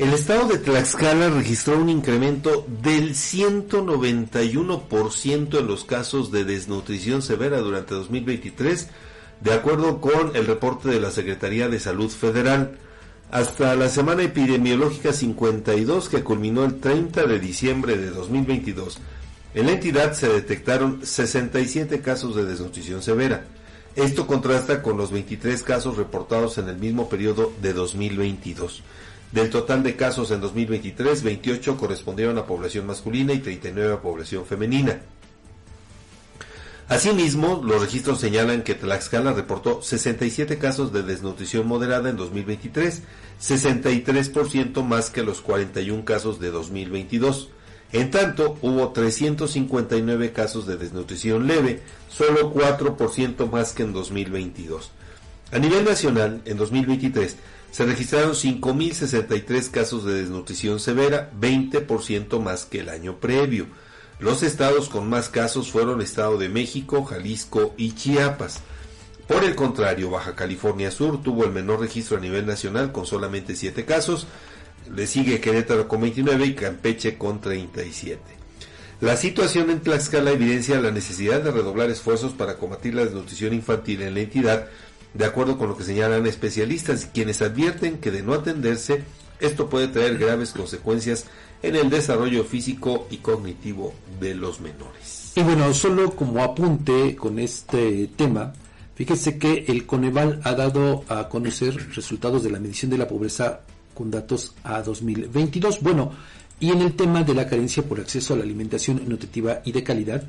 El estado de Tlaxcala registró un incremento del 191% en los casos de desnutrición severa durante 2023, de acuerdo con el reporte de la Secretaría de Salud Federal. Hasta la semana epidemiológica 52 que culminó el 30 de diciembre de 2022, en la entidad se detectaron 67 casos de desnutrición severa. Esto contrasta con los 23 casos reportados en el mismo periodo de 2022. Del total de casos en 2023, 28 correspondieron a población masculina y 39 a población femenina. Asimismo, los registros señalan que Tlaxcala reportó 67 casos de desnutrición moderada en 2023, 63% más que los 41 casos de 2022. En tanto, hubo 359 casos de desnutrición leve, solo 4% más que en 2022. A nivel nacional, en 2023, se registraron 5.063 casos de desnutrición severa, 20% más que el año previo. Los estados con más casos fueron Estado de México, Jalisco y Chiapas. Por el contrario, Baja California Sur tuvo el menor registro a nivel nacional con solamente 7 casos, le sigue Querétaro con 29 y Campeche con 37. La situación en Tlaxcala evidencia la necesidad de redoblar esfuerzos para combatir la desnutrición infantil en la entidad, de acuerdo con lo que señalan especialistas, quienes advierten que de no atenderse, esto puede traer graves consecuencias en el desarrollo físico y cognitivo de los menores. Y bueno, solo como apunte con este tema, fíjese que el Coneval ha dado a conocer resultados de la medición de la pobreza con datos a 2022. Bueno, y en el tema de la carencia por acceso a la alimentación nutritiva y de calidad,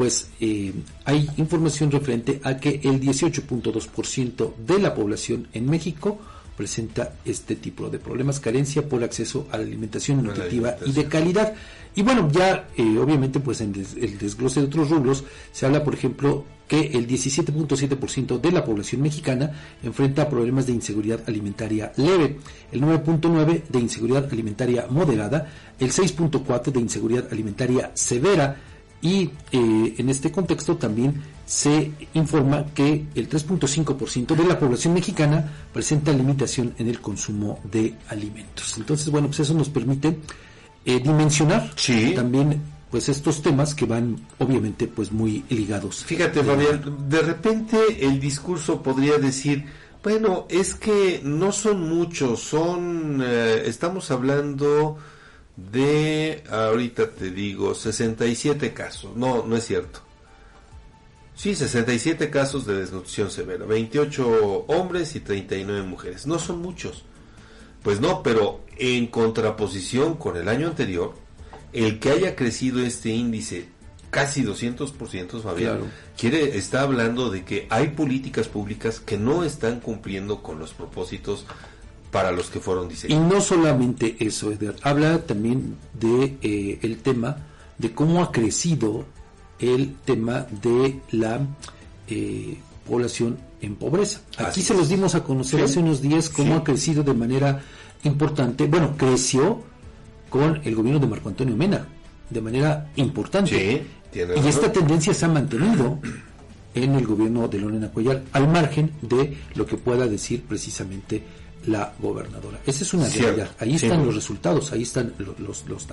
pues eh, hay información referente a que el 18.2% de la población en México presenta este tipo de problemas, carencia por acceso a la alimentación nutritiva y de calidad. Y bueno, ya eh, obviamente pues en el desglose de otros rubros se habla, por ejemplo, que el 17.7% de la población mexicana enfrenta problemas de inseguridad alimentaria leve, el 9.9% de inseguridad alimentaria moderada, el 6.4% de inseguridad alimentaria severa, y eh, en este contexto también se informa que el 3.5% de la población mexicana presenta limitación en el consumo de alimentos. Entonces, bueno, pues eso nos permite eh, dimensionar también pues estos temas que van obviamente pues muy ligados. Fíjate, Fabián, de repente el discurso podría decir, bueno, es que no son muchos, son, eh, estamos hablando de, ahorita te digo, 67 casos. No, no es cierto. Sí, 67 casos de desnutrición severa, 28 hombres y 39 mujeres. No son muchos. Pues no, pero en contraposición con el año anterior, el que haya crecido este índice casi 200%, Fabián, quiere, está hablando de que hay políticas públicas que no están cumpliendo con los propósitos para los que fueron diseñados. Y no solamente eso, Edgar, habla también de eh, el tema de cómo ha crecido el tema de la eh, población en pobreza. Aquí se los dimos a conocer hace unos días cómo ha crecido de manera importante. Bueno, creció con el gobierno de Marco Antonio Mena de manera importante. y esta tendencia se ha mantenido en el gobierno de Lorena Cuellar, al margen de lo que pueda decir precisamente la gobernadora. Esa es una realidad. Ahí están los resultados, ahí están los, los, los